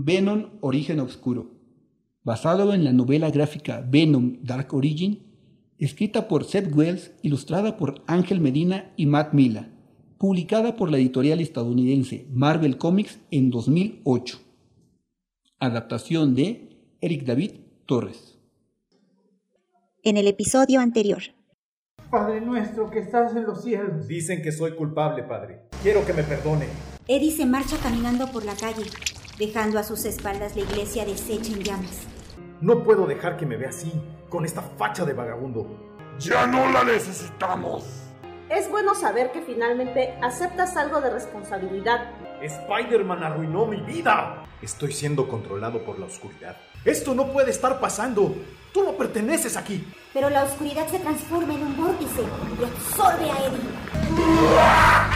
Venom Origen Oscuro, basado en la novela gráfica Venom Dark Origin, escrita por Seth Wells, ilustrada por Ángel Medina y Matt Mila, publicada por la editorial estadounidense Marvel Comics en 2008. Adaptación de Eric David Torres. En el episodio anterior. Padre nuestro que estás en los cielos. Dicen que soy culpable, Padre. Quiero que me perdone. Eddie se marcha caminando por la calle, dejando a sus espaldas la iglesia deshecha en llamas. No puedo dejar que me vea así, con esta facha de vagabundo. Ya no la necesitamos. Es bueno saber que finalmente aceptas algo de responsabilidad. Spider-Man arruinó mi vida. Estoy siendo controlado por la oscuridad. Esto no puede estar pasando. Tú no perteneces aquí. Pero la oscuridad se transforma en un vórtice y absorbe a Eddie.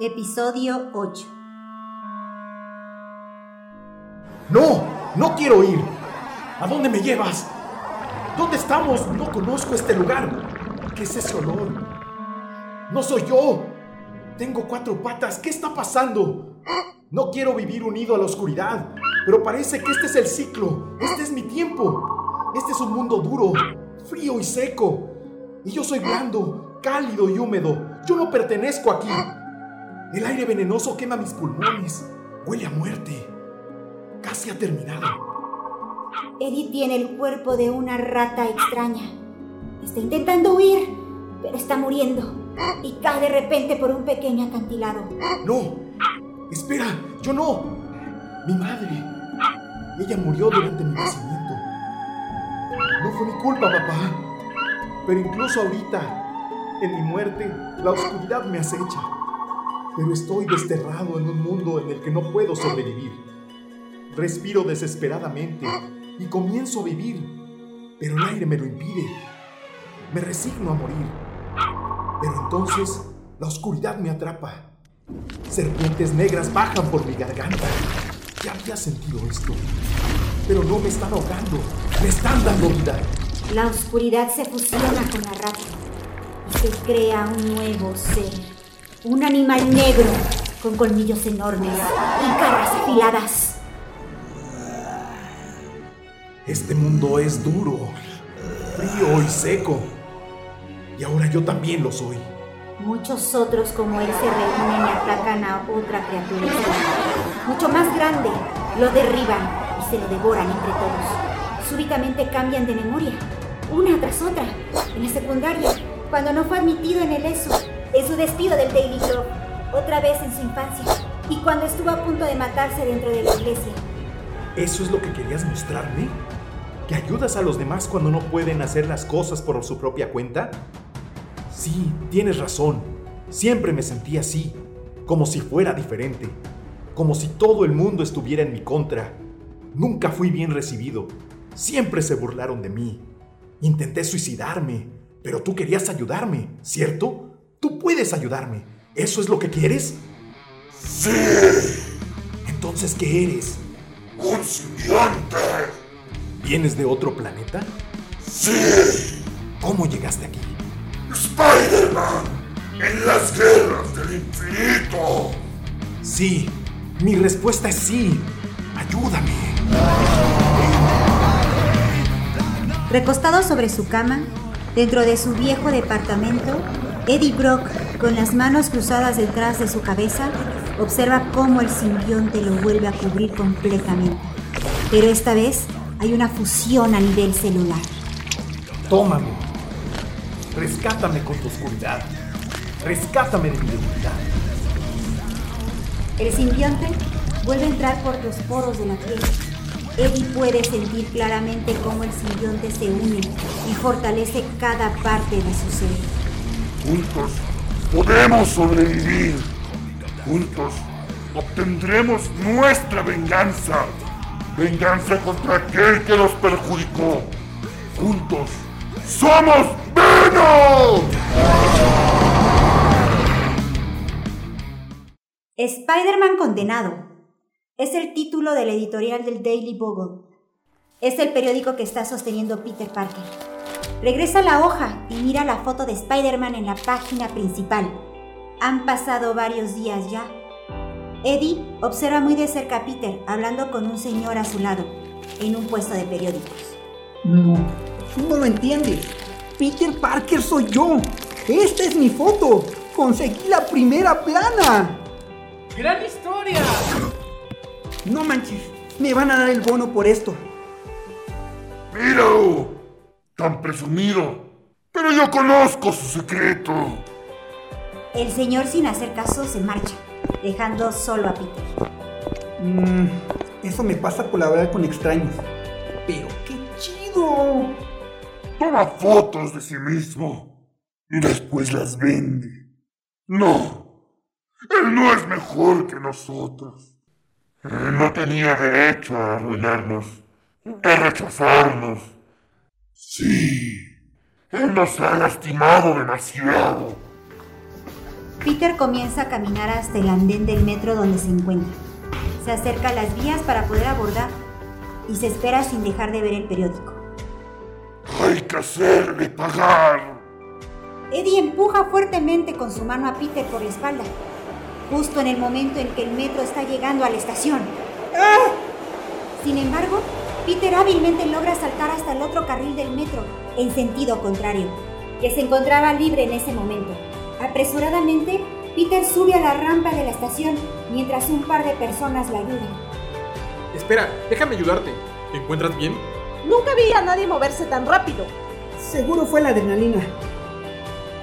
Episodio 8 No, no quiero ir. ¿A dónde me llevas? ¿Dónde estamos? No conozco este lugar. ¿Qué es ese olor? No soy yo. Tengo cuatro patas. ¿Qué está pasando? No quiero vivir unido a la oscuridad, pero parece que este es el ciclo. Este es mi tiempo. Este es un mundo duro, frío y seco. Y yo soy blando, cálido y húmedo. Yo no pertenezco aquí. El aire venenoso quema mis pulmones. Huele a muerte. Casi ha terminado. Eddie tiene el cuerpo de una rata extraña. Está intentando huir, pero está muriendo. Y cae de repente por un pequeño acantilado. No, espera, yo no. Mi madre. Ella murió durante mi nacimiento. No fue mi culpa, papá. Pero incluso ahorita, en mi muerte, la oscuridad me acecha. Pero estoy desterrado en un mundo en el que no puedo sobrevivir. Respiro desesperadamente y comienzo a vivir, pero el aire me lo impide. Me resigno a morir. Pero entonces la oscuridad me atrapa. Serpientes negras bajan por mi garganta. Ya había sentido esto. Pero no me están ahogando, me están dando vida. La oscuridad se fusiona con la rata y se crea un nuevo ser. Un animal negro con colmillos enormes y garras afiladas. Este mundo es duro, frío y seco. Y ahora yo también lo soy. Muchos otros como él se reúnen y atacan a otra criatura mucho más grande. Lo derriban y se lo devoran entre todos. Súbitamente cambian de memoria, una tras otra. En la secundaria, cuando no fue admitido en el ESO, en su despido del Daily Club, otra vez en su infancia, y cuando estuvo a punto de matarse dentro de la iglesia. ¿Eso es lo que querías mostrarme? ¿Que ayudas a los demás cuando no pueden hacer las cosas por su propia cuenta? Sí, tienes razón. Siempre me sentí así, como si fuera diferente, como si todo el mundo estuviera en mi contra. Nunca fui bien recibido. Siempre se burlaron de mí. Intenté suicidarme, pero tú querías ayudarme, ¿cierto? Tú puedes ayudarme. ¿Eso es lo que quieres? Sí, Entonces, ¿qué eres? un simbionte. ¿Vienes de otro planeta? Sí, ¿Cómo llegaste aquí? Spider-Man en las guerras del infinito. Sí, mi respuesta es sí. Ayúdame. Recostado sobre su cama, dentro de su viejo departamento, Eddie Brock, con las manos cruzadas detrás de su cabeza, observa cómo el simbionte lo vuelve a cubrir completamente. Pero esta vez hay una fusión a nivel celular. Tómame. Rescátame con tu oscuridad. Rescátame de mi debilidad. El simbionte vuelve a entrar por los poros de la piel. Eddie puede sentir claramente cómo el simbionte se une y fortalece cada parte de su ser. Juntos podemos sobrevivir. Juntos obtendremos nuestra venganza. Venganza contra aquel que los perjudicó. Juntos somos Venom. Spider-Man condenado es el título del editorial del Daily Bugle. Es el periódico que está sosteniendo Peter Parker. Regresa a la hoja y mira la foto de Spider-Man en la página principal. Han pasado varios días ya. Eddie observa muy de cerca a Peter hablando con un señor a su lado, en un puesto de periódicos. No, tú no lo entiendes. Peter Parker soy yo. Esta es mi foto. Conseguí la primera plana. ¡Gran historia! No manches, me van a dar el bono por esto. ¡Míralo! Tan presumido. Pero yo conozco su secreto. El señor sin hacer caso se marcha, dejando solo a Peter. Mm, eso me pasa por hablar con extraños. Pero qué chido. Toma fotos de sí mismo y después las vende. No, él no es mejor que nosotros. Él no tenía derecho a arruinarnos, a rechazarnos. Sí, él nos ha lastimado demasiado. Peter comienza a caminar hasta el andén del metro donde se encuentra. Se acerca a las vías para poder abordar y se espera sin dejar de ver el periódico. Hay que hacerle pagar. Eddie empuja fuertemente con su mano a Peter por la espalda, justo en el momento en que el metro está llegando a la estación. Sin embargo, Peter hábilmente logra saltar hasta el otro carril del metro, en sentido contrario, que se encontraba libre en ese momento. Apresuradamente, Peter sube a la rampa de la estación mientras un par de personas la ayudan. Espera, déjame ayudarte. ¿Te encuentras bien? Nunca vi a nadie moverse tan rápido. Seguro fue la adrenalina.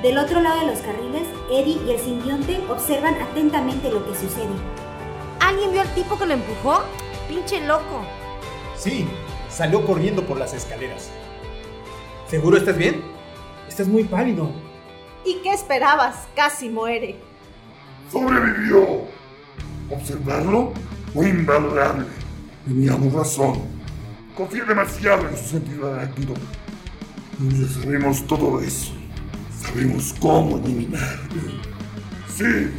Del otro lado de los carriles, Eddie y el simbionte observan atentamente lo que sucede. ¿Alguien vio al tipo que lo empujó? Pinche loco. Sí, salió corriendo por las escaleras. ¿Seguro estás bien? Estás muy pálido. ¿Y qué esperabas? Casi muere. Sobrevivió. Observarlo fue invalorable. Teníamos razón. Confié demasiado en su sentido arácnido. Ya sabemos todo eso. Sabemos cómo eliminarlo. Sí,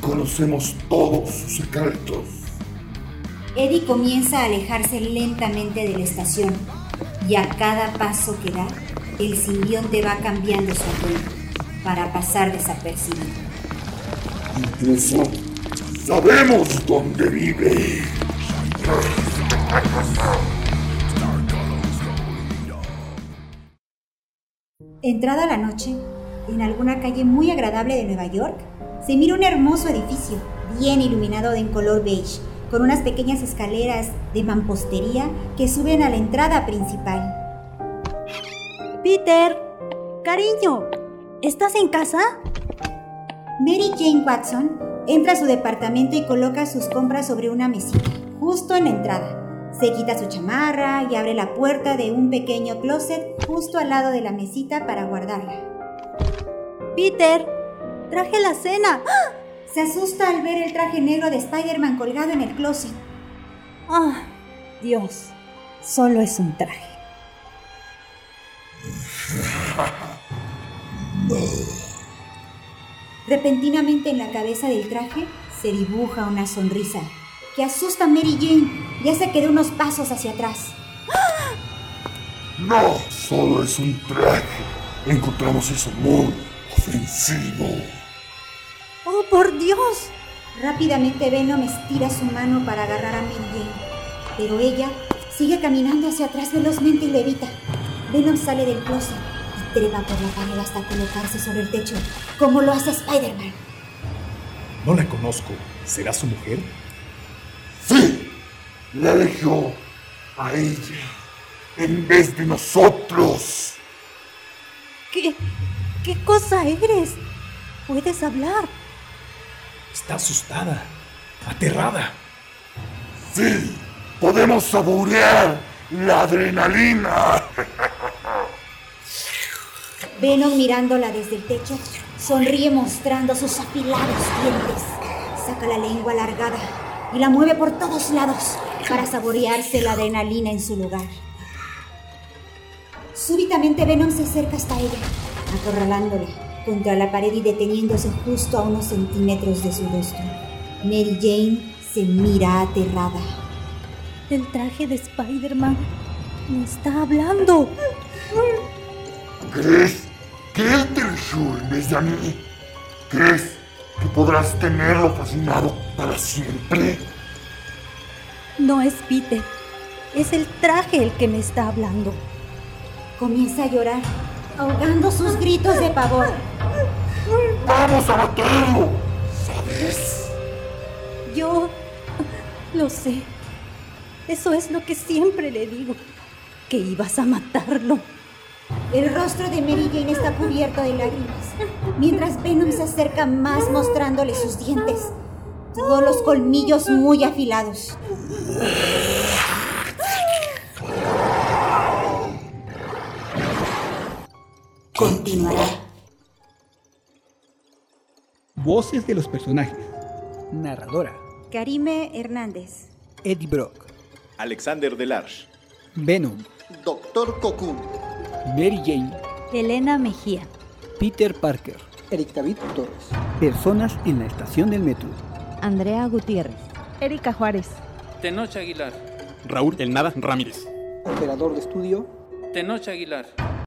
conocemos todos sus secretos. Eddie comienza a alejarse lentamente de la estación y a cada paso que da, el simbionte va cambiando su atuendo para pasar desapercibido. Incluso sabemos dónde vive. Entrada la noche, en alguna calle muy agradable de Nueva York, se mira un hermoso edificio, bien iluminado en color beige, con unas pequeñas escaleras de mampostería que suben a la entrada principal. Peter, cariño, ¿estás en casa? Mary Jane Watson entra a su departamento y coloca sus compras sobre una mesita, justo en la entrada. Se quita su chamarra y abre la puerta de un pequeño closet justo al lado de la mesita para guardarla. Peter, traje la cena. Se asusta al ver el traje negro de Spider-Man colgado en el closet. Ah, Dios, solo es un traje. Repentinamente en la cabeza del traje se dibuja una sonrisa que asusta a Mary Jane y hace que dé unos pasos hacia atrás. No, solo es un traje. Encontramos eso muy ofensivo. ¡Oh, por Dios! Rápidamente Venom estira su mano para agarrar a Mary Jane, pero ella sigue caminando hacia atrás velozmente y le evita. Venom sale del closet y trepa por la pared hasta colocarse sobre el techo, como lo hace Spider-Man. No la conozco. ¿Será su mujer? Sí, la eligió a ella en vez de nosotros. ¿Qué, qué cosa eres? Puedes hablar. Está asustada, aterrada. Sí, podemos saborear la adrenalina. Venom mirándola desde el techo, sonríe mostrando sus afilados dientes. Saca la lengua alargada y la mueve por todos lados para saborearse la adrenalina en su lugar. Súbitamente Venom se acerca hasta ella, acorralándola contra la pared y deteniéndose justo a unos centímetros de su rostro. Mary Jane se mira aterrada. El traje de Spider-Man me está hablando. ¿Crees que él te eligió en vez de a mí? ¿Crees que podrás tenerlo fascinado para siempre. No es Peter, es el traje el que me está hablando. Comienza a llorar, ahogando sus gritos de pavor. ¡Vamos a matarlo! ¿Sabes? Yo lo sé. Eso es lo que siempre le digo, que ibas a matarlo. El rostro de Mary Jane está cubierto de lágrimas, mientras Venom se acerca más mostrándole sus dientes, todos los colmillos muy afilados. Continuará. Voces de los personajes. Narradora. Karime Hernández. Eddie Brock. Alexander Delarge. Venom. Doctor Cocoon. Mary Jane. Elena Mejía. Peter Parker. Eric David Torres. Personas en la estación del metro. Andrea Gutiérrez. Erika Juárez. Tenoch Aguilar. Raúl El Nada Ramírez. Operador de estudio. Tenoch Aguilar.